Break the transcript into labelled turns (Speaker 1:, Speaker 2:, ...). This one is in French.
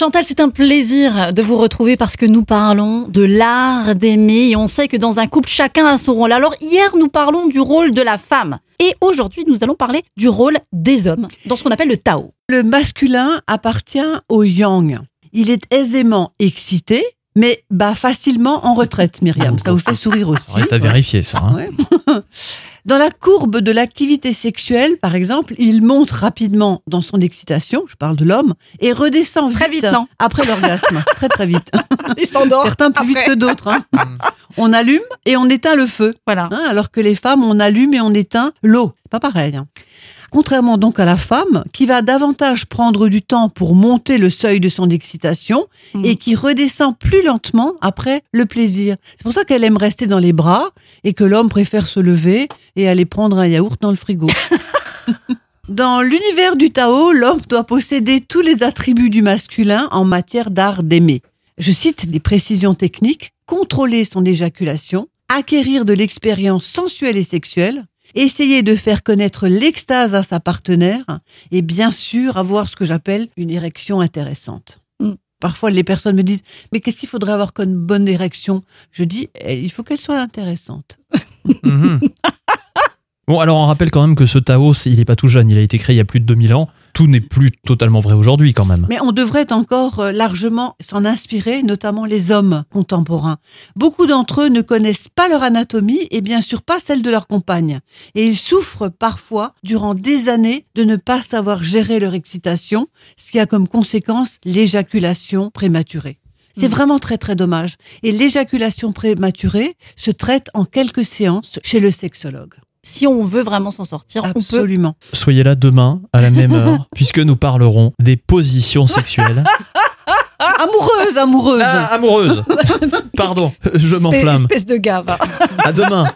Speaker 1: Chantal, c'est un plaisir de vous retrouver parce que nous parlons de l'art d'aimer et on sait que dans un couple, chacun a son rôle. Alors hier, nous parlons du rôle de la femme et aujourd'hui, nous allons parler du rôle des hommes dans ce qu'on appelle le Tao.
Speaker 2: Le masculin appartient au yang. Il est aisément excité, mais bat facilement en retraite, Myriam. Ça vous fait sourire aussi.
Speaker 3: Reste à vérifier ça. hein.
Speaker 2: Ouais. Dans la courbe de l'activité sexuelle, par exemple, il monte rapidement dans son excitation, je parle de l'homme, et redescend
Speaker 1: Très vite, non
Speaker 2: après l'orgasme. très très vite.
Speaker 1: Il s'endort.
Speaker 2: Certains plus vite que d'autres. hein. on allume et on éteint le feu.
Speaker 1: Voilà.
Speaker 2: hein, alors que les femmes, on allume et on éteint l'eau. C'est pas pareil. Contrairement donc à la femme, qui va davantage prendre du temps pour monter le seuil de son excitation
Speaker 1: Mhm.
Speaker 2: et qui redescend plus lentement après le plaisir. C'est pour ça qu'elle aime rester dans les bras et que l'homme préfère se lever et aller prendre un yaourt dans le frigo. Dans l'univers du Tao, l'homme doit posséder tous les attributs du masculin en matière d'art d'aimer. Je cite des précisions techniques, contrôler son éjaculation, acquérir de l'expérience sensuelle et sexuelle, essayer de faire connaître l'extase à sa partenaire et bien sûr avoir ce que j'appelle une érection intéressante.
Speaker 1: Mm.
Speaker 2: Parfois, les personnes me disent, mais qu'est-ce qu'il faudrait avoir comme bonne érection? Je dis, eh, il faut qu'elle soit intéressante.
Speaker 3: Mhm. Bon, alors on rappelle quand même que ce Tao, c'est- il n'est pas tout jeune, il a été créé il y a plus de 2000 ans. Tout n'est plus totalement vrai aujourd'hui quand même.
Speaker 2: Mais on devrait encore euh, largement s'en inspirer, notamment les hommes contemporains. Beaucoup d'entre eux ne connaissent pas leur anatomie et bien sûr pas celle de leur compagne. Et ils souffrent parfois, durant des années, de ne pas savoir gérer leur excitation, ce qui a comme conséquence l'éjaculation prématurée. C'est
Speaker 1: Mhm.
Speaker 2: vraiment très très dommage. Et l'éjaculation prématurée se traite en quelques séances chez le sexologue.
Speaker 1: Si on veut vraiment s'en sortir, on peut.
Speaker 2: Absolument.
Speaker 3: Soyez là demain à la même heure, puisque nous parlerons des positions sexuelles.
Speaker 2: Amoureuse, amoureuse.
Speaker 3: Ah, amoureuse Pardon, je m'enflamme.
Speaker 1: Espèce de gars.
Speaker 3: À demain